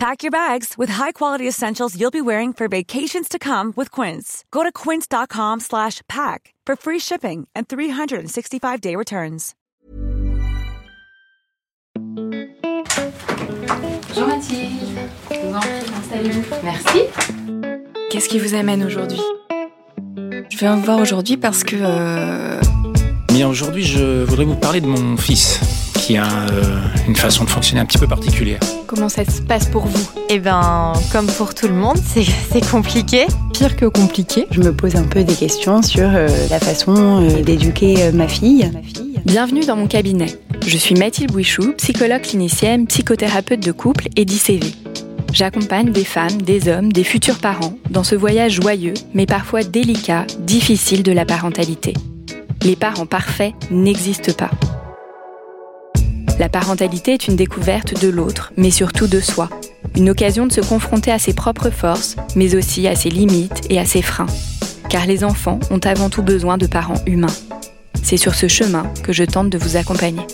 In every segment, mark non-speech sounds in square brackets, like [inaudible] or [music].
Pack your bags with high-quality essentials you'll be wearing for vacations to come with Quince. Go to quince.com slash pack for free shipping and 365-day returns. Bonjour Mathilde, je vous en prie, installez-vous. Merci. Qu'est-ce qui vous amène aujourd'hui? Je viens vous voir aujourd'hui parce que... euh, Bien, aujourd'hui, je voudrais vous parler de mon fils, qui a euh, une façon de fonctionner un petit peu particulière. comment ça se passe pour vous? Eh ben, comme pour tout le monde, c'est compliqué. pire que compliqué. Je me pose un peu des questions sur euh, la façon euh, d'éduquer euh, ma fille. Ma fille. Bienvenue dans mon cabinet. Je suis Mathilde Bouichou, psychologue clinicienne, psychothérapeute de couple et d'ICV. J'accompagne des femmes, des hommes, des futurs parents dans ce voyage joyeux, mais parfois délicat, difficile de la parentalité. Les parents parfaits n'existent pas. La parentalité est une découverte de l'autre, mais surtout de soi. Une occasion de se confronter à ses propres forces, mais aussi à ses limites et à ses freins. Car les enfants ont avant tout besoin de parents humains. C'est sur ce chemin que je tente de vous accompagner.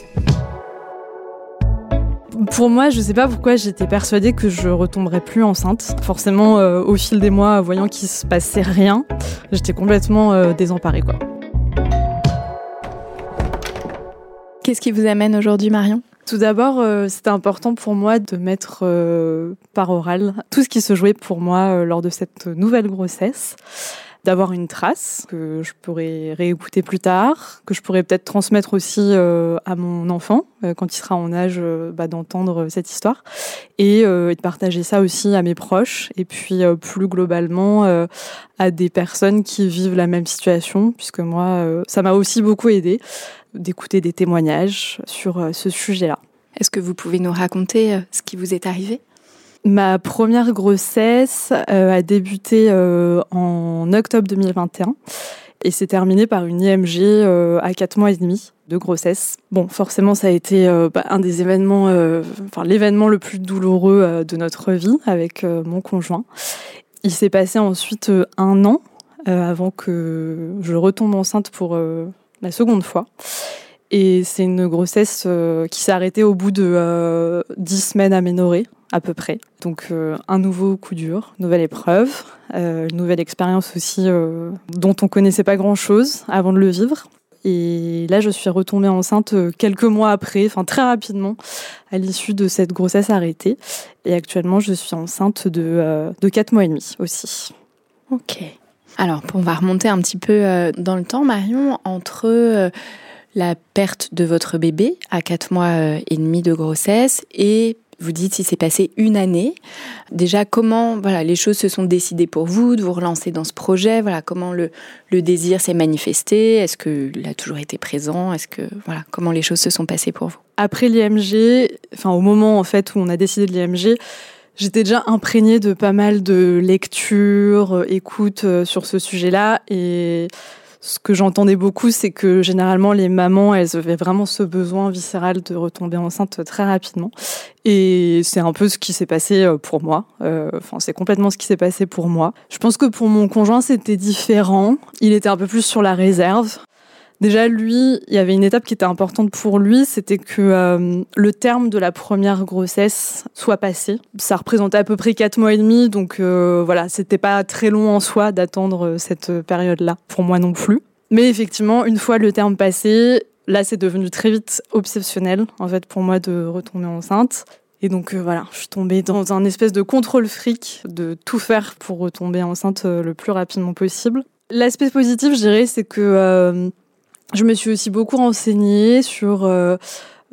Pour moi, je sais pas pourquoi j'étais persuadée que je retomberais plus enceinte. Forcément, euh, au fil des mois, voyant qu'il se passait rien, j'étais complètement euh, désemparée. Qu'est-ce qui vous amène aujourd'hui, Marion? Tout d'abord, euh, c'était important pour moi de mettre euh, par oral tout ce qui se jouait pour moi euh, lors de cette nouvelle grossesse. D'avoir une trace que je pourrais réécouter plus tard, que je pourrais peut-être transmettre aussi euh, à mon enfant euh, quand il sera en âge euh, bah, d'entendre cette histoire, et, et de partager ça aussi à mes proches, et puis plus globalement à des personnes qui vivent la même situation, puisque moi, ça m'a aussi beaucoup aidé d'écouter des témoignages sur ce sujet-là. Est-ce que vous pouvez nous raconter ce qui vous est arrivé? Ma première grossesse euh, a débuté euh, en octobre 2021 et s'est terminée par une IMG euh, à 4 mois et demi de grossesse. Bon, forcément, ça a été bah, un des événements, enfin l'événement le plus douloureux de notre vie avec mon conjoint. Il s'est passé ensuite un an avant que je retombe enceinte pour la seconde fois. Et c'est une grossesse euh, qui s'est arrêtée au bout de euh, 10 semaines aménorrhées, à peu près. Donc euh, un nouveau coup dur, nouvelle épreuve, euh, une nouvelle expérience aussi dont on connaissait pas grand-chose avant de le vivre. Et là, je suis retombée enceinte quelques mois après, enfin très rapidement, à l'issue de cette grossesse arrêtée. Et actuellement, je suis enceinte de, de 4 mois et demi aussi. Ok. Alors, on va remonter un petit peu dans le temps, Marion, entre la perte de votre bébé à 4 mois euh, et demi de grossesse et vous dites s'il s'est passé une année. Déjà, comment voilà, les choses se sont décidées pour vous, de vous relancer dans ce projet? Voilà, Comment le, le désir s'est manifesté? Est-ce qu'il a toujours été présent? Est-ce que voilà, Comment les choses se sont passées pour vous? Après l'IMG, enfin au moment en fait où on a décidé de l'IMG, j'étais déjà imprégnée de pas mal de lectures, euh, écoutes euh, sur ce sujet-là et ce que j'entendais beaucoup, c'est que généralement les mamans, elles avaient vraiment ce besoin viscéral de retomber enceinte très rapidement. Et c'est un peu ce qui s'est passé euh, pour moi. Euh, Enfin, c'est complètement ce qui s'est passé pour moi. Je pense que pour mon conjoint, c'était différent. Il était un peu plus sur la réserve. Déjà, lui, il y avait une étape qui était importante pour lui, c'était que euh, le terme de la première grossesse soit passé. Ça représentait à peu près quatre mois et demi, donc euh, voilà, c'était pas très long en soi d'attendre euh, cette période-là, pour moi non plus. Mais effectivement, une fois le terme passé, là, c'est devenu très vite obsessionnel, en fait, pour moi de retomber enceinte. Et donc euh, voilà, je suis tombée dans un espèce de contrôle fric de tout faire pour retomber enceinte le plus rapidement possible. L'aspect positif, je dirais, c'est que je me suis aussi beaucoup renseignée sur euh,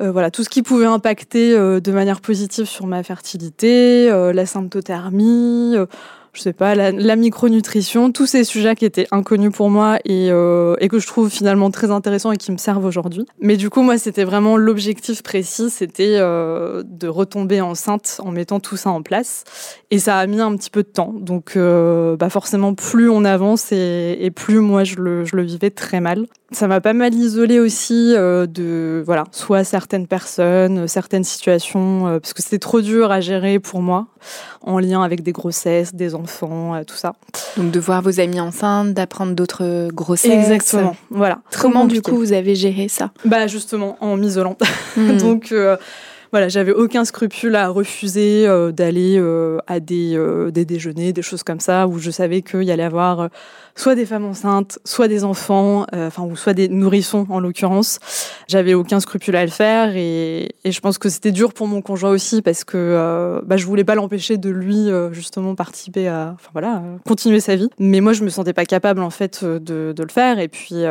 euh, voilà tout ce qui pouvait impacter euh, de manière positive sur ma fertilité, euh, la symptothermie, euh, je sais pas, la, la micronutrition, tous ces sujets qui étaient inconnus pour moi et, et que je trouve finalement très intéressants et qui me servent aujourd'hui. Mais du coup, moi, c'était vraiment l'objectif précis, c'était de retomber enceinte en mettant tout ça en place. Et ça a mis un petit peu de temps. Donc, bah forcément, plus on avance et, et plus moi, je le, je le vivais très mal. Ça m'a pas mal isolée aussi euh, de voilà soit certaines personnes certaines situations euh, parce que c'était trop dur à gérer pour moi en lien avec des grossesses des enfants tout ça. Donc de voir vos amis enceintes d'apprendre d'autres grossesses. Exactement voilà. Comment du coup vous avez géré ça? Bah justement en m'isolant. Hmm. [laughs] donc voilà, j'avais aucun scrupule à refuser euh, d'aller euh, à des, euh, des, déjeuners, des choses comme ça, où je savais qu'il y allait avoir soit des femmes enceintes, soit des enfants, enfin, ou soit des nourrissons en l'occurrence. J'avais aucun scrupule à le faire et, je pense que c'était dur pour mon conjoint aussi parce que bah, je voulais pas l'empêcher de lui justement participer à, enfin voilà, continuer sa vie. Mais moi, je me sentais pas capable en fait de, le faire et puis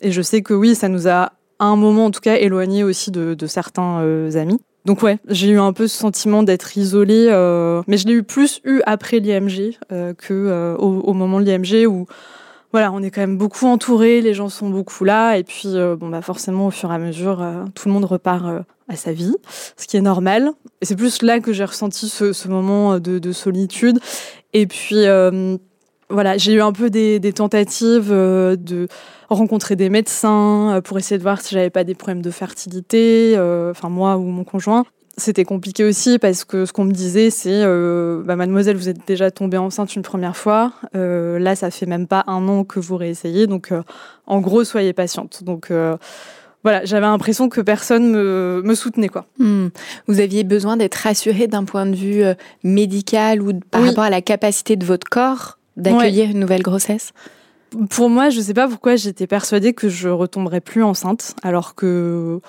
et je sais que oui, ça nous a à un moment en tout cas éloigné aussi de certains amis. Donc ouais, j'ai eu un peu ce sentiment d'être isolée, euh, mais je l'ai eu plus eu après l'IMG euh, que euh, au, moment de l'IMG où voilà, on est quand même beaucoup entouré, les gens sont beaucoup là, et puis bon bah forcément au fur et à mesure, tout le monde repart à sa vie, ce qui est normal. Et c'est plus là que j'ai ressenti ce, ce moment de, de, solitude. Et puis voilà, j'ai eu un peu des, des tentatives de rencontrer des médecins euh, pour essayer de voir si j'avais pas des problèmes de fertilité, euh, enfin moi ou mon conjoint. C'était compliqué aussi parce que ce qu'on me disait, c'est euh, bah, Mademoiselle, vous êtes déjà tombée enceinte une première fois. là, ça fait même pas un an que vous réessayez. Donc, en gros, soyez patiente. Donc, voilà, j'avais l'impression que personne me, me soutenait. Quoi. Hmm. Vous aviez besoin d'être rassurée d'un point de vue médical ou par rapport à la capacité de votre corps d'accueillir une nouvelle grossesse? Pour moi, je sais pas pourquoi j'étais persuadée que je retomberais plus enceinte, alors que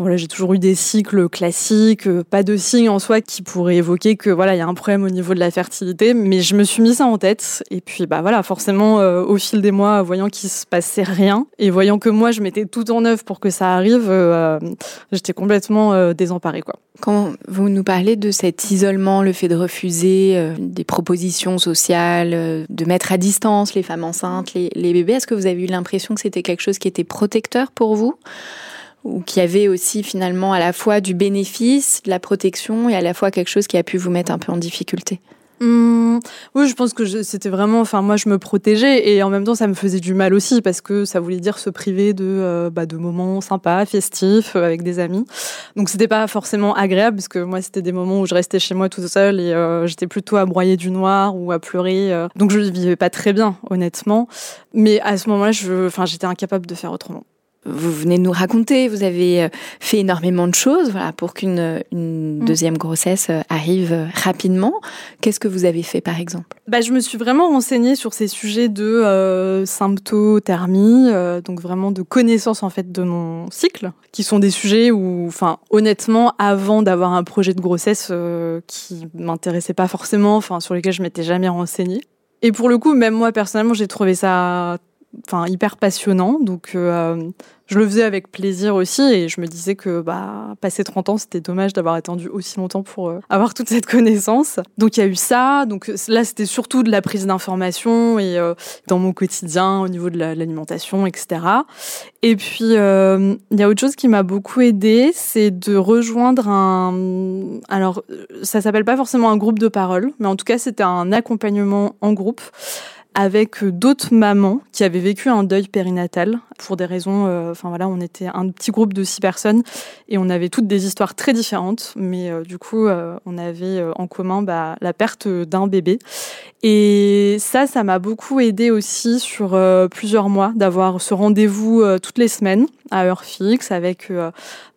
voilà, j'ai toujours eu des cycles classiques, euh, pas de signes en soi qui pourraient évoquer que voilà, il y a un problème au niveau de la fertilité, mais je me suis mis ça en tête et puis bah voilà, forcément euh, au fil des mois, voyant qu'il se passait rien et voyant que moi je mettais tout en œuvre pour que ça arrive, euh, j'étais complètement désemparée quoi. Quand vous nous parlez de cet isolement, le fait de refuser des propositions sociales, de mettre à distance les femmes enceintes, les bébés, est-ce que vous avez eu l'impression que c'était quelque chose qui était protecteur pour vous? Ou qui avait aussi finalement à la fois du bénéfice, de la protection et à la fois quelque chose qui a pu vous mettre un peu en difficulté mmh, oui, je pense que c'était vraiment, enfin moi je me protégeais et en même temps ça me faisait du mal aussi parce que ça voulait dire se priver de, euh, bah, de moments sympas, festifs euh, avec des amis. Donc c'était pas forcément agréable parce que moi c'était des moments où je restais chez moi toute seule et euh, j'étais plutôt à broyer du noir ou à pleurer. donc je vivais pas très bien honnêtement. Mais à ce moment-là, j'étais incapable de faire autrement vous venez de nous raconter, vous avez euh, fait énormément de choses voilà, pour qu'une une mm. deuxième grossesse euh, arrive rapidement. Qu'est-ce que vous avez fait par exemple? Bah, Je me suis vraiment renseignée sur ces sujets de euh, symptothermie, euh, donc vraiment de connaissance en fait de mon cycle, qui sont des sujets où, enfin, honnêtement, avant d'avoir un projet de grossesse qui m'intéressait pas forcément, enfin, sur lesquels je m'étais jamais renseignée. Et pour le coup, même moi personnellement, j'ai trouvé ça enfin hyper passionnant. Donc euh, je le faisais avec plaisir aussi et je me disais que bah passer 30 ans, c'était dommage d'avoir attendu aussi longtemps pour euh, avoir toute cette connaissance. Donc il y a eu ça. Donc là, c'était surtout de la prise d'informations et euh, dans mon quotidien au niveau de l'alimentation, etc. Et puis il y a autre chose qui m'a beaucoup aidé, c'est de rejoindre un. Alors ça s'appelle pas forcément un groupe de parole, mais en tout cas c'était un accompagnement en groupe avec d'autres mamans qui avaient vécu un deuil périnatal pour des raisons. Euh, enfin voilà, on était un petit groupe de six personnes et on avait toutes des histoires très différentes, mais euh, du coup, euh, on avait en commun bah, la perte d'un bébé. Et ça, ça m'a beaucoup aidé aussi sur plusieurs mois d'avoir ce rendez-vous toutes les semaines à heure fixe avec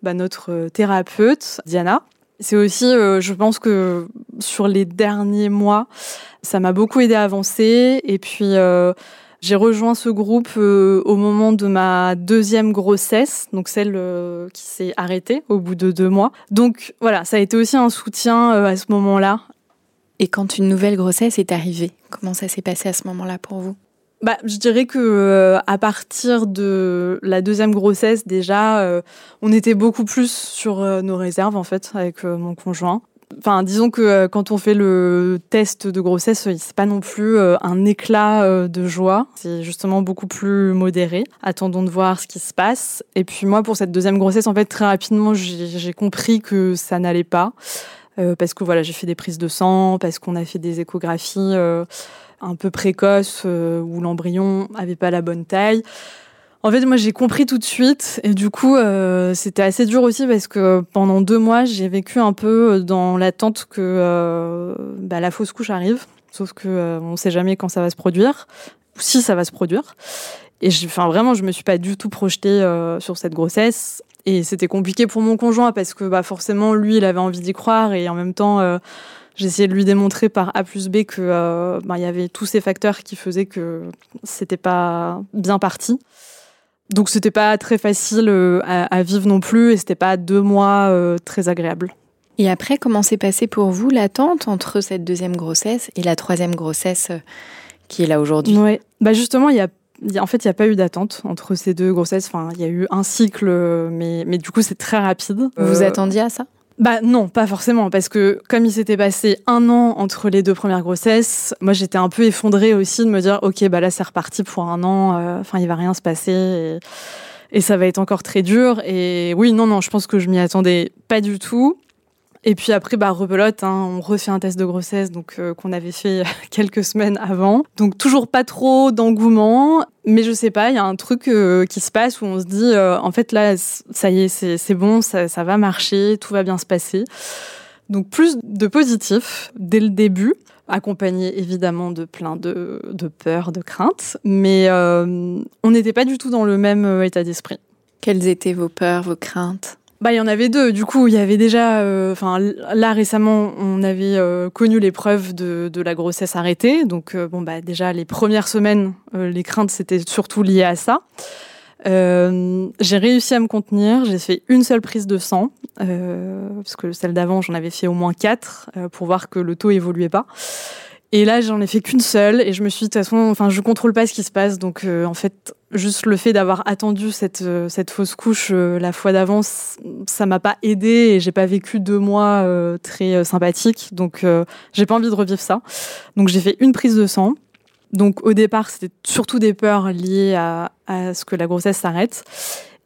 bah, notre thérapeute Diana. C'est aussi, je pense que sur les derniers mois, ça m'a beaucoup aidé à avancer. Et puis, euh, j'ai rejoint ce groupe euh, au moment de ma deuxième grossesse, donc celle euh, qui s'est arrêtée au bout de deux mois. Donc voilà, ça a été aussi un soutien à ce moment-là. Et quand une nouvelle grossesse est arrivée, comment ça s'est passé à ce moment-là pour vous? Bah, je dirais que à partir de la deuxième grossesse, déjà, on était beaucoup plus sur nos réserves en fait avec mon conjoint. Enfin, disons que euh, quand on fait le test de grossesse, c'est pas non plus euh, un éclat euh, de joie. C'est justement beaucoup plus modéré. Attendons de voir ce qui se passe. Et puis moi, pour cette deuxième grossesse, en fait, très rapidement, j'ai compris que ça n'allait pas. parce que voilà, j'ai fait des prises de sang, parce qu'on a fait des échographies un peu précoces où l'embryon avait pas la bonne taille. En fait, moi, j'ai compris tout de suite. Et du coup, euh, c'était assez dur aussi parce que pendant deux mois, j'ai vécu un peu dans l'attente que euh, bah, la fausse couche arrive. Sauf que euh, on ne sait jamais quand ça va se produire, ou si ça va se produire. Et enfin, vraiment, je me suis pas du tout projetée euh, sur cette grossesse. Et c'était compliqué pour mon conjoint parce que bah, forcément, lui, il avait envie d'y croire. Et en même temps, euh, j'essayais de lui démontrer par A plus B que euh, il y avait tous ces facteurs qui faisaient que c'était pas bien parti. Donc c'était pas très facile euh, à, à vivre non plus et c'était pas deux mois euh, très agréables. Et après, comment s'est passé pour vous l'attente entre cette deuxième grossesse et la troisième grossesse euh, qui est là aujourd'hui? Ouais. Bah justement, il y a en fait, il n'y a pas eu d'attente entre ces deux grossesses. Enfin, il y a eu un cycle, mais, mais du coup, c'est très rapide. Vous vous Euh, attendiez à ça? Bah non, pas forcément, parce que comme il s'était passé un an entre les deux premières grossesses, moi j'étais un peu effondrée aussi de me dire, ok, bah là c'est reparti pour un an, euh, enfin il va rien se passer et, et ça va être encore très dur. Et oui, non, non, je pense que je m'y attendais pas du tout. Et puis après, bah rebelote, hein, on refait un test de grossesse donc euh, qu'on avait fait [laughs] quelques semaines avant. Donc toujours pas trop d'engouement, mais je sais pas, il y a un truc euh, qui se passe où on se dit, euh, en fait là, ça y est, c'est bon, ça, va marcher, tout va bien se passer. Donc plus de positif dès le début, accompagné évidemment de plein de, peurs, de craintes, mais on n'était pas du tout dans le même état d'esprit. Quelles étaient vos peurs, vos craintes? Bah, il y en avait deux. Du coup, il y avait déjà, euh, enfin, là récemment, on avait euh, connu l'épreuve de, de la grossesse arrêtée. Donc, euh, bon, bah, déjà les premières semaines, les craintes c'était surtout lié à ça. J'ai réussi à me contenir. J'ai fait une seule prise de sang parce que celle d'avant, j'en avais fait au moins quatre pour voir que le taux évoluait pas. Et là, j'en ai fait qu'une seule et je me suis dit, de toute façon, enfin, je contrôle pas ce qui se passe. Donc, en fait, juste le fait d'avoir attendu cette, euh, cette fausse couche euh, la fois d'avance, ça m'a pas aidé et j'ai pas vécu deux mois euh, très euh, sympathiques. Donc, euh, j'ai pas envie de revivre ça. Donc, j'ai fait une prise de sang. Donc, au départ, c'était surtout des peurs liées à, à ce que la grossesse s'arrête.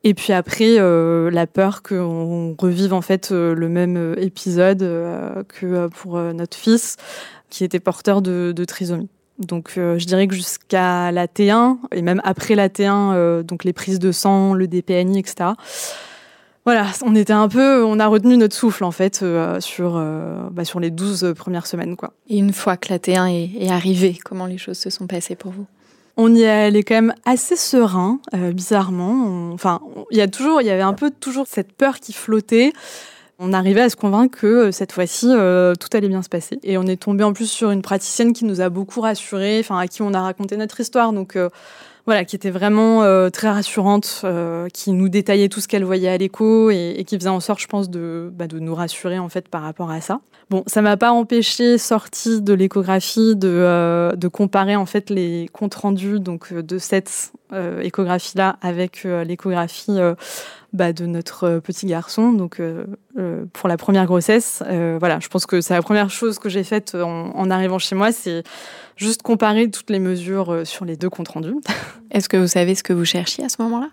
Et puis après, euh, la peur qu'on revive en fait le même épisode que pour notre fils qui était porteur de, de trisomie. Donc euh, je dirais que jusqu'à la T1 et même après la T1, euh, donc les prises de sang, le DPNI, etc. Voilà, on était un peu, on a retenu notre souffle en fait euh, sur euh, bah, sur les 12 premières semaines quoi. Et une fois que la T1 est, est arrivée, comment les choses se sont passées pour vous? On y est allé quand même assez serein, euh, bizarrement. On- Enfin, il y a toujours, il y avait un peu toujours cette peur qui flottait. On arrivait à se convaincre que euh, cette fois-ci, euh, tout allait bien se passer. Et on est tombé en plus sur une praticienne qui nous a beaucoup rassurés, enfin à qui on a raconté notre histoire. Donc euh, voilà, qui était vraiment euh, très rassurante, qui nous détaillait tout ce qu'elle voyait à l'écho et, qui faisait en sorte, je pense, de, bah, de nous rassurer en fait par rapport à ça. Bon, ça m'a pas empêché, sorti de l'échographie, de, de comparer en fait les comptes rendus donc de cette échographie-là avec euh, l'échographie euh, bah, de notre euh, petit garçon. Donc euh, euh, pour la première grossesse, euh, voilà, je pense que c'est la première chose que j'ai faite en, en arrivant chez moi, c'est juste comparer toutes les mesures euh, sur les deux comptes rendus. [laughs] Est-ce que vous savez ce que vous cherchiez à ce moment-là?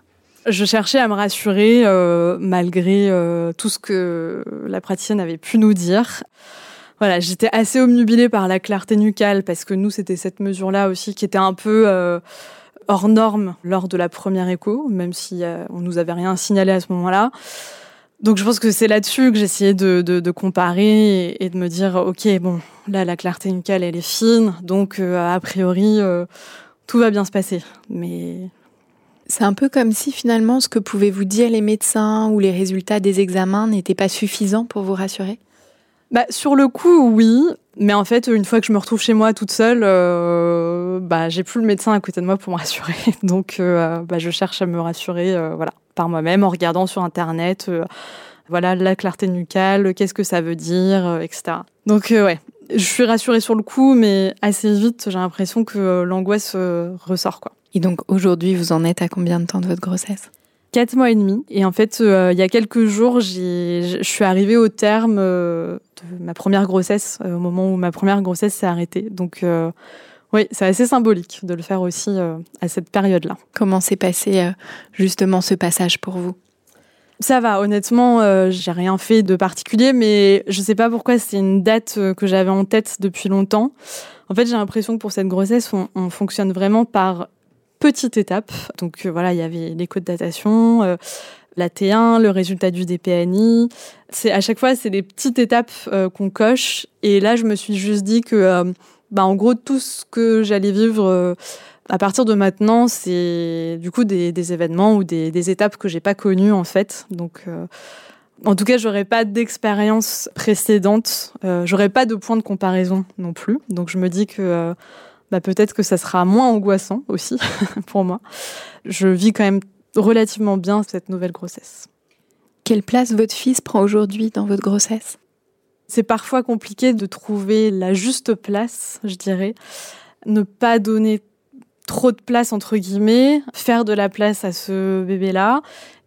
Je cherchais à me rassurer euh, malgré euh, tout ce que la praticienne avait pu nous dire. Voilà, j'étais assez omnubilée par la clarté nucale parce que nous, c'était cette mesure-là aussi qui était un peu euh, hors norme lors de la première écho, même si euh, on nous avait rien signalé à ce moment-là. Donc je pense que c'est là-dessus que j'essayais de, de, comparer et, et de me dire, ok, bon, là, la clarté nucale, elle est fine, donc euh, a priori, euh, tout va bien se passer. Mais C'est un peu comme si finalement ce que pouvaient vous dire les médecins ou les résultats des examens n'étaient pas suffisants pour vous rassurer? Bah, sur le coup, oui. Mais en fait, une fois que je me retrouve chez moi toute seule, euh, bah, j'ai plus le médecin à côté de moi pour me [laughs] rassurer. Donc, euh, bah, je cherche à me rassurer euh, voilà, par moi-même en regardant sur Internet voilà, la clarté nucale, qu'est-ce que ça veut dire, etc. Donc, ouais, je suis rassurée sur le coup, mais assez vite, j'ai l'impression que l'angoisse ressort. quoi. Et donc aujourd'hui, vous en êtes à combien de temps de votre grossesse? Quatre mois et demi. Et en fait, euh, il y a quelques jours, je suis arrivée au terme euh, de ma première grossesse, euh, au moment où ma première grossesse s'est arrêtée. Donc, oui, c'est assez symbolique de le faire aussi à cette période-là. Comment s'est passé justement ce passage pour vous? Ça va, honnêtement, euh, j'ai rien fait de particulier, mais je sais pas pourquoi c'est une date que j'avais en tête depuis longtemps. En fait, j'ai l'impression que pour cette grossesse, on, on fonctionne vraiment par petites étapes. Donc voilà, il y avait les codes de datation, la T1, le résultat du DPNI. C'est à chaque fois, c'est des petites étapes qu'on coche. Et là, je me suis juste dit que, bah, en gros, tout ce que j'allais vivre à partir de maintenant, c'est du coup des, événements ou des, étapes que j'ai pas connues en fait. Donc, euh, en tout cas, j'aurais pas d'expérience précédente, euh, j'aurais pas de point de comparaison non plus. Donc, je me dis que euh, bah, peut-être que ça sera moins angoissant aussi [laughs] pour moi. Je vis quand même relativement bien cette nouvelle grossesse. Quelle place votre fils prend aujourd'hui dans votre grossesse? C'est parfois compliqué de trouver la juste place, je dirais. Ne pas donner trop de place entre guillemets, faire de la place à ce bébé-là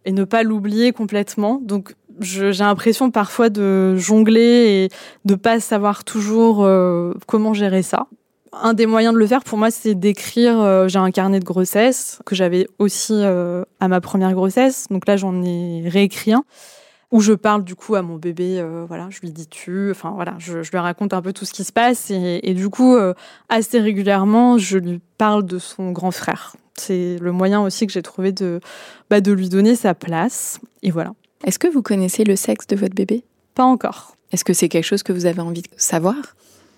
et ne pas l'oublier complètement. Donc j'ai l'impression parfois de jongler et de pas savoir toujours euh, comment gérer ça. Un des moyens de le faire pour moi, c'est d'écrire. Euh, j'ai un carnet de grossesse que j'avais aussi euh, à ma première grossesse. Donc là, j'en ai réécrit un où je parle du coup à mon bébé, euh, voilà, je lui dis tu, enfin voilà, je, lui raconte un peu tout ce qui se passe et, du coup, assez régulièrement, je lui parle de son grand frère. C'est le moyen aussi que j'ai trouvé de, bah, de lui donner sa place et voilà. Est-ce que vous connaissez le sexe de votre bébé? Pas encore. Est-ce que c'est quelque chose que vous avez envie de savoir?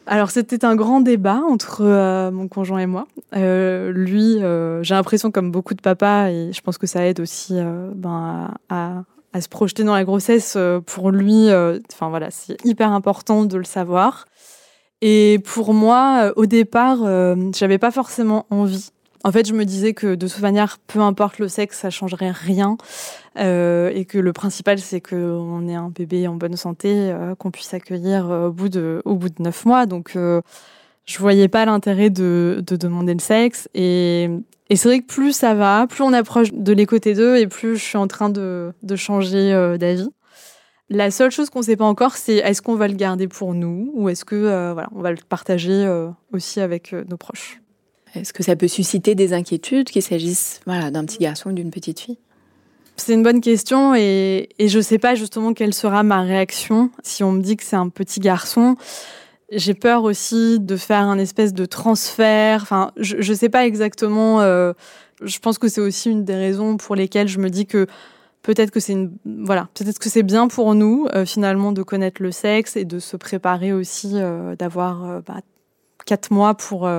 Alors c'était un grand débat entre euh, mon conjoint et moi. lui, j'ai l'impression comme beaucoup de papas, et je pense que ça aide aussi ben, à, à se projeter dans la grossesse, euh, pour lui, euh, enfin voilà, c'est hyper important de le savoir. Et pour moi, euh, au départ, j'avais pas forcément envie. En fait, je me disais que de toute manière, peu importe le sexe, ça changerait rien, et que le principal, c'est qu'on ait un bébé en bonne santé, qu'on puisse accueillir au bout de au bout de neuf mois. Donc, je voyais pas l'intérêt de, de demander le sexe. Et et c'est vrai que plus ça va, plus on approche de l'écoté 2 et plus je suis en train de, de changer euh, d'avis. La seule chose qu'on ne sait pas encore, c'est est-ce qu'on va le garder pour nous ou est-ce que euh, voilà, on va le partager euh, aussi avec nos proches. Est-ce que ça peut susciter des inquiétudes qu'il s'agisse voilà, d'un petit garçon ou d'une petite fille? C'est une bonne question et, je ne sais pas justement quelle sera ma réaction si on me dit que c'est un petit garçon. J'ai peur aussi de faire un espèce de transfert. Enfin, je ne sais pas exactement. Euh, je pense que c'est aussi une des raisons pour lesquelles je me dis que peut-être que c'est voilà peut-être que c'est bien pour nous euh, finalement de connaître le sexe et de se préparer aussi euh, d'avoir bah, quatre mois pour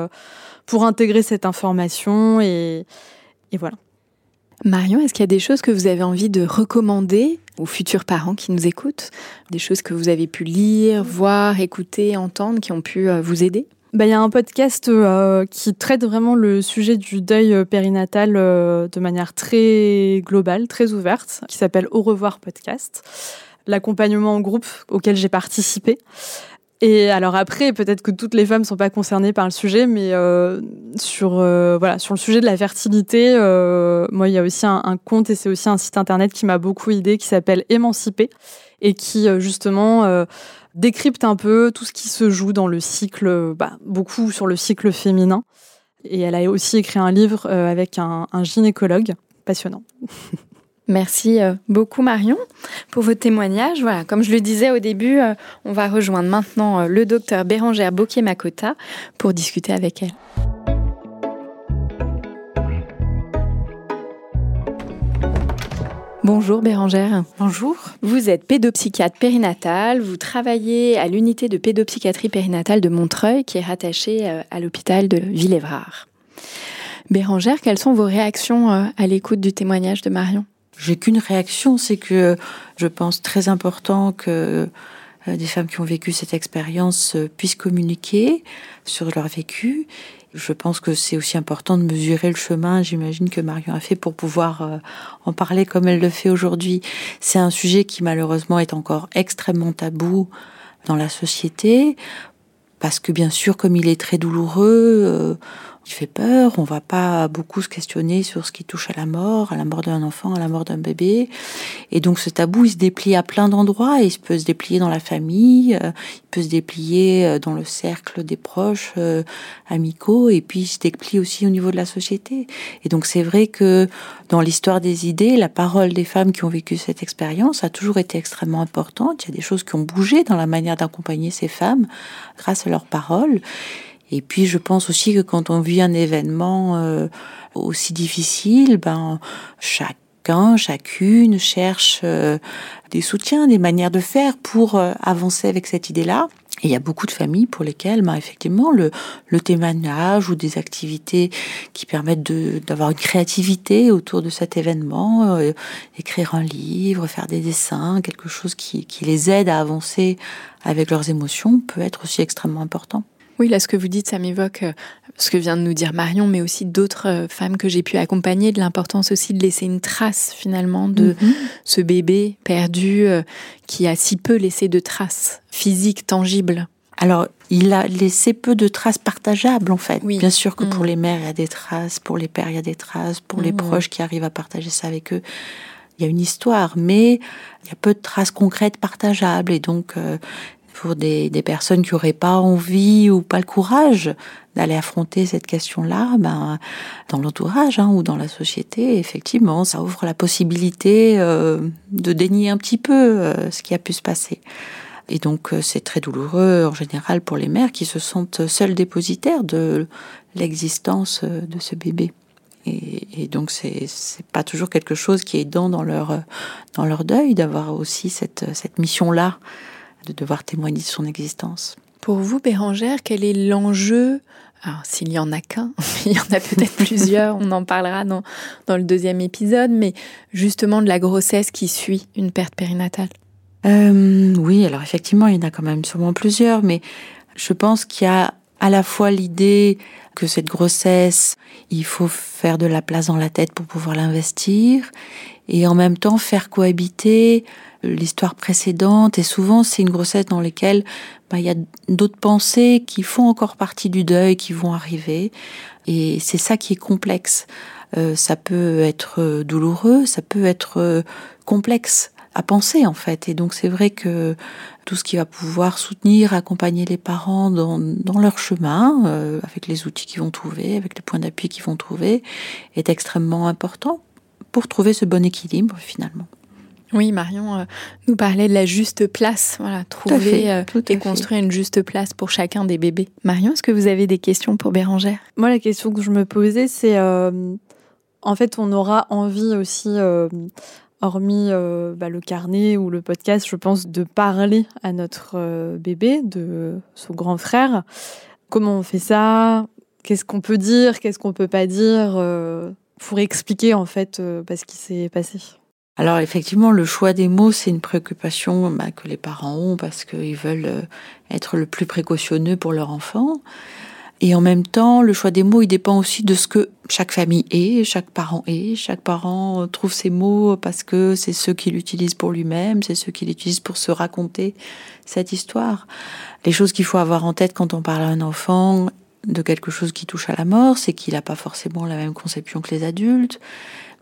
pour intégrer cette information et, et voilà. Marion, est-ce qu'il y a des choses que vous avez envie de recommander aux futurs parents qui nous écoutent? Des choses que vous avez pu lire, voir, écouter, entendre, qui ont pu euh, vous aider? Bah, il y a un podcast euh, qui traite vraiment le sujet du deuil euh, périnatal de manière très globale, très ouverte, qui s'appelle Au revoir podcast. L'accompagnement en groupe auquel j'ai participé. Et alors après, peut-être que toutes les femmes ne sont pas concernées par le sujet, mais euh, sur euh, voilà sur le sujet de la fertilité, euh, moi il y a aussi un, un compte et c'est aussi un site internet qui m'a beaucoup aidé, qui s'appelle Émancipé et qui justement décrypte un peu tout ce qui se joue dans le cycle, bah, beaucoup sur le cycle féminin. Et elle a aussi écrit un livre avec un gynécologue passionnant. [laughs] Merci euh, beaucoup Marion pour votre témoignage. Voilà, comme je le disais au début, euh, on va rejoindre maintenant euh, le docteur Bérangère Bocquier-Makota pour discuter avec elle. Bonjour Bérangère. Bonjour. Vous êtes pédopsychiatre périnatale, vous travaillez à l'unité de pédopsychiatrie périnatale de Montreuil qui est rattachée à l'hôpital de Villévrard. Bérangère, quelles sont vos réactions à l'écoute du témoignage de Marion? J'ai qu'une réaction, c'est que je pense très important que euh, des femmes qui ont vécu cette expérience euh, puissent communiquer sur leur vécu. Je pense que c'est aussi important de mesurer le chemin, j'imagine que Marion a fait pour pouvoir euh, en parler comme elle le fait aujourd'hui. C'est un sujet qui malheureusement est encore extrêmement tabou dans la société, parce que bien sûr, comme il est très douloureux, qui fait peur. On va pas beaucoup se questionner sur ce qui touche à la mort, à la mort d'un enfant, à la mort d'un bébé. Et donc ce tabou, il se déplie à plein d'endroits. Il peut se déplier dans la famille, euh, il peut se déplier euh, dans le cercle des proches, euh, amicaux, et puis il se déplie aussi au niveau de la société. Et donc c'est vrai que dans l'histoire des idées, la parole des femmes qui ont vécu cette expérience a toujours été extrêmement importante. Il y a des choses qui ont bougé dans la manière d'accompagner ces femmes grâce à leurs paroles. Et puis je pense aussi que quand on vit un événement euh, aussi difficile, ben chacun, chacune cherche euh, des soutiens, des manières de faire pour euh, avancer avec cette idée-là. Et il y a beaucoup de familles pour lesquelles, ben, effectivement, le, le témoignage ou des activités qui permettent d'avoir une créativité autour de cet événement, euh, écrire un livre, faire des dessins, quelque chose qui, qui les aide à avancer avec leurs émotions, peut être aussi extrêmement important. Oui, là, ce que vous dites, ça m'évoque euh, ce que vient de nous dire Marion, mais aussi d'autres euh, femmes que j'ai pu accompagner, de l'importance aussi de laisser une trace, finalement, de mhm. ce bébé perdu euh, qui a si peu laissé de traces physiques, tangibles. Alors, il a laissé peu de traces partageables, en fait. Oui. Bien sûr que pour mhm. les mères, il y a des traces, pour les pères, il y a des traces, pour les mhm. proches qui arrivent à partager ça avec eux, il y a une histoire, mais il y a peu de traces concrètes partageables. Et donc, pour des, personnes qui n'auraient pas envie ou pas le courage d'aller affronter cette question-là, ben, dans l'entourage hein, ou dans la société, effectivement, ça ouvre la possibilité euh, de dénier un petit peu euh, ce qui a pu se passer. Et donc euh, c'est très douloureux en général pour les mères qui se sentent seules dépositaires de l'existence de ce bébé. Et, et donc c'est pas toujours quelque chose qui est aidant dans leur dans leur deuil d'avoir aussi cette cette mission là de devoir témoigner de son existence. Pour vous, Bérangère, quel est l'enjeu? Alors, s'il y en a qu'un, [laughs] il y en a peut-être plusieurs, on en parlera dans, dans le deuxième épisode, mais justement de la grossesse qui suit une perte périnatale. Euh, oui, alors effectivement, il y en a quand même sûrement plusieurs, mais je pense qu'il y a à la fois l'idée que cette grossesse, il faut faire de la place dans la tête pour pouvoir l'investir, et en même temps faire cohabiter l'histoire précédente. Et souvent c'est une grossesse dans laquelle bah, il y a d'autres pensées qui font encore partie du deuil qui vont arriver. Et c'est ça qui est complexe. Euh, ça peut être douloureux, ça peut être complexe à penser en fait. Et donc c'est vrai que tout ce qui va pouvoir soutenir, accompagner les parents dans, dans leur chemin, euh, avec les outils qu'ils vont trouver, avec les points d'appui qu'ils vont trouver, est extrêmement important pour trouver ce bon équilibre finalement. Oui, Marion euh, nous parlait de la juste place, voilà, trouver euh, et construire une juste place pour chacun des bébés. Marion, est-ce que vous avez des questions pour Bérangère? Moi, la question que je me posais, c'est euh, en fait, on aura envie aussi, hormis bah, le carnet ou le podcast, je pense, de parler à notre bébé, de son grand frère. Comment on fait ça? Qu'est-ce qu'on peut dire? Qu'est-ce qu'on peut pas dire? Pour expliquer en fait bah, ce qui s'est passé alors effectivement, le choix des mots, c'est une préoccupation bah, que les parents ont parce qu'ils veulent euh, être le plus précautionneux pour leur enfant. Et en même temps, le choix des mots, il dépend aussi de ce que chaque famille est, chaque parent est. Chaque parent trouve ses mots parce que c'est ceux qu'il utilise pour lui-même, c'est ceux qu'il utilise pour se raconter cette histoire. Les choses qu'il faut avoir en tête quand on parle à un enfant de quelque chose qui touche à la mort, c'est qu'il n'a pas forcément la même conception que les adultes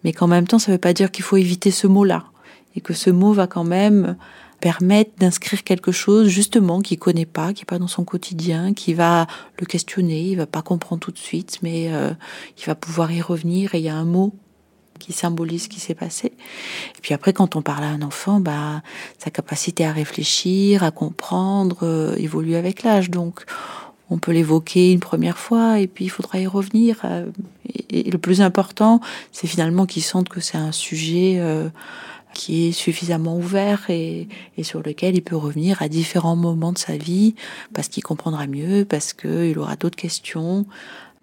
mais qu'en même temps, ça ne veut pas dire qu'il faut éviter ce mot-là, et que ce mot va quand même permettre d'inscrire quelque chose justement qu'il connaît pas, qui est pas dans son quotidien, qui va le questionner, il va pas comprendre tout de suite, mais euh, il va pouvoir y revenir et il y a un mot qui symbolise ce qui s'est passé. Et puis après, quand on parle à un enfant, bah, sa capacité à réfléchir, à comprendre, euh, évolue avec l'âge. Donc, on peut l'évoquer une première fois et puis il faudra y revenir. Euh, et, le plus important, c'est finalement qu'ils sentent que c'est un sujet euh, qui est suffisamment ouvert et, sur lequel il peut revenir à différents moments de sa vie parce qu'il comprendra mieux, parce qu'il aura d'autres questions.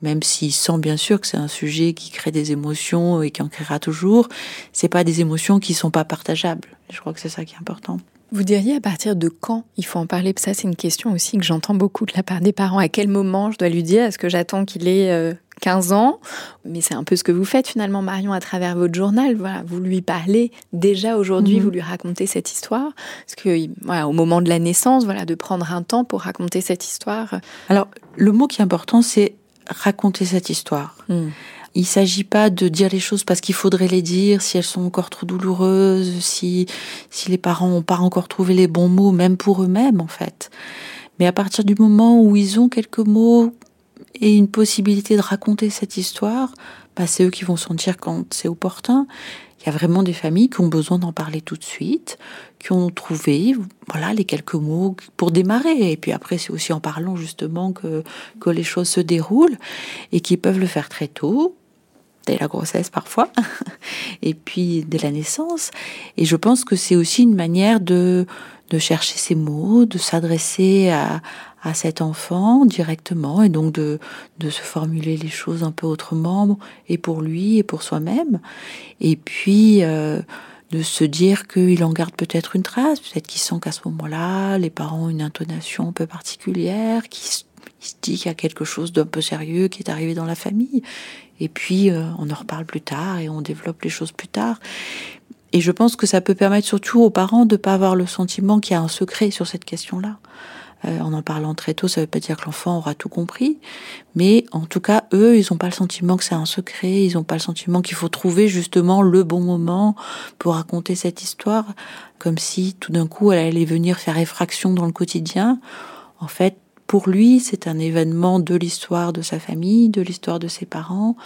Même s'il sent bien sûr que c'est un sujet qui crée des émotions et qui en créera toujours, c'est pas des émotions qui sont pas partageables. Je crois que c'est ça qui est important. Vous diriez à partir de quand il faut en parler? Ça, c'est une question aussi que j'entends beaucoup de la part des parents. À quel moment je dois lui dire? Est-ce que j'attends qu'il ait 15 euh, ans? Mais c'est un peu ce que vous faites finalement, Marion, à travers votre journal. Voilà, vous lui parlez déjà aujourd'hui, mhm. vous lui racontez cette histoire. Parce que, voilà, au moment de la naissance, voilà, de prendre un temps pour raconter cette histoire? Alors, le mot qui est important, c'est raconter cette histoire. Hmm. Il s'agit pas de dire les choses parce qu'il faudrait les dire, si elles sont encore trop douloureuses, si, si les parents n'ont pas encore trouvé les bons mots, même pour eux-mêmes en fait. Mais à partir du moment où ils ont quelques mots et une possibilité de raconter cette histoire, bah, c'est eux qui vont sentir quand c'est opportun. Il y a vraiment des familles qui ont besoin d'en parler tout de suite, qui ont trouvé voilà les quelques mots pour démarrer. Et puis après, c'est aussi en parlant justement que, que les choses se déroulent et qui peuvent le faire très tôt, dès la grossesse parfois, [laughs] et puis dès la naissance. Et je pense que c'est aussi une manière de, de chercher ces mots, de s'adresser à, à cet enfant directement et donc de, de se formuler les choses un peu autrement et pour lui et pour soi-même. Et puis euh, de se dire qu'il en garde peut-être une trace, peut-être qu'il sent qu'à ce moment-là, les parents ont une intonation un peu particulière, qu'il se dit qu'il y a quelque chose d'un peu sérieux qui est arrivé dans la famille. Et puis euh, on en reparle plus tard et on développe les choses plus tard. Et je pense que ça peut permettre surtout aux parents de ne pas avoir le sentiment qu'il y a un secret sur cette question-là. Euh, en en parlant très tôt, ça ne veut pas dire que l'enfant aura tout compris, mais en tout cas, eux, ils n'ont pas le sentiment que c'est un secret, ils n'ont pas le sentiment qu'il faut trouver justement le bon moment pour raconter cette histoire, comme si tout d'un coup elle allait venir faire effraction dans le quotidien. En fait, pour lui, c'est un événement de l'histoire de sa famille, de l'histoire de ses parents,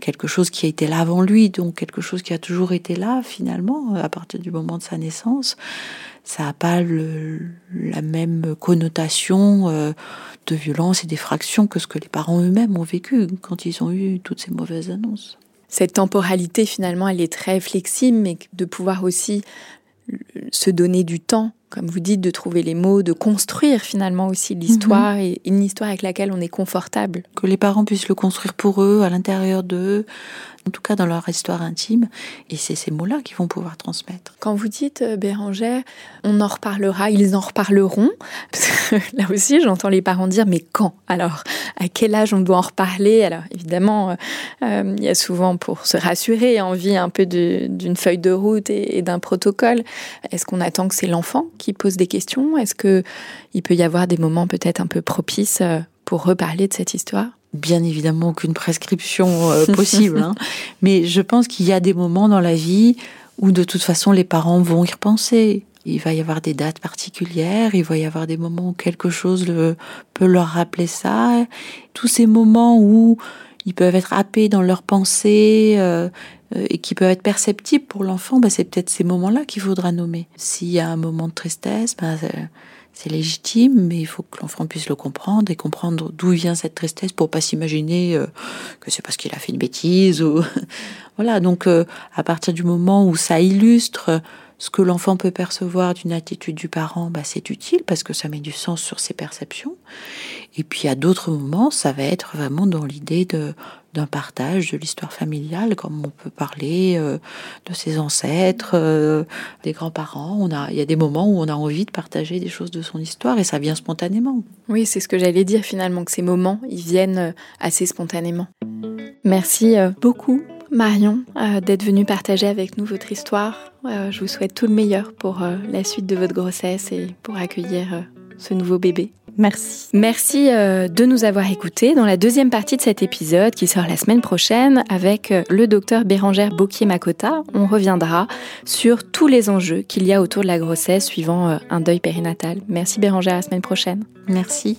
quelque chose qui a été là avant lui, donc quelque chose qui a toujours été là finalement à partir du moment de sa naissance ça n'a pas la même connotation euh, de violence et d'effraction que ce que les parents eux-mêmes ont vécu quand ils ont eu toutes ces mauvaises annonces. Cette temporalité, finalement, elle est très flexible, mais de pouvoir aussi se donner du temps, comme vous dites, de trouver les mots, de construire finalement aussi l'histoire mhm. et une histoire avec laquelle on est confortable. Que les parents puissent le construire pour eux, à l'intérieur d'eux, en tout cas dans leur histoire intime. Et c'est ces mots-là qu'ils vont pouvoir transmettre. Quand vous dites, euh, Bérangère, on en reparlera, ils en reparleront, [laughs] là aussi j'entends les parents dire, mais quand Alors, à quel âge on doit en reparler? Alors, évidemment, euh, euh, il y a souvent, pour se rassurer, envie un peu d'une feuille de route et, d'un protocole. Est-ce qu'on attend que c'est l'enfant qui pose des questions? Est-ce qu'il peut y avoir des moments peut-être un peu propices pour reparler de cette histoire? Bien évidemment aucune prescription euh, [laughs] possible, hein. mais je pense qu'il y a des moments dans la vie où de toute façon les parents vont y repenser. Il va y avoir des dates particulières, il va y avoir des moments où quelque chose peut leur rappeler ça. Tous ces moments où ils peuvent être happés dans leurs pensées euh, euh, et qui peuvent être perceptibles pour l'enfant, bah, c'est peut-être ces moments-là qu'il faudra nommer. S'il y a un moment de tristesse, bah, c'est légitime, mais il faut que l'enfant puisse le comprendre et comprendre d'où vient cette tristesse pour pas s'imaginer euh, que c'est parce qu'il a fait une bêtise ou [laughs] voilà. Donc euh, à partir du moment où ça illustre ce que l'enfant peut percevoir d'une attitude du parent, bah, c'est utile parce que ça met du sens sur ses perceptions. Et puis à d'autres moments, ça va être vraiment dans l'idée d'un partage de l'histoire familiale, comme on peut parler euh, de ses ancêtres, euh, des grands-parents. On a, il y a des moments où on a envie de partager des choses de son histoire et ça vient spontanément. Oui, c'est ce que j'allais dire finalement, que ces moments, ils viennent euh, assez spontanément. Merci beaucoup Marion d'être venue partager avec nous votre histoire. je vous souhaite tout le meilleur pour la suite de votre grossesse et pour accueillir ce nouveau bébé. Merci. Merci euh, de nous avoir écoutés dans la deuxième partie de cet épisode qui sort la semaine prochaine avec euh, le docteur Bérangère Bocquier-Makota. On reviendra sur tous les enjeux qu'il y a autour de la grossesse suivant euh, un deuil périnatal. Merci Bérangère, à la semaine prochaine. Merci.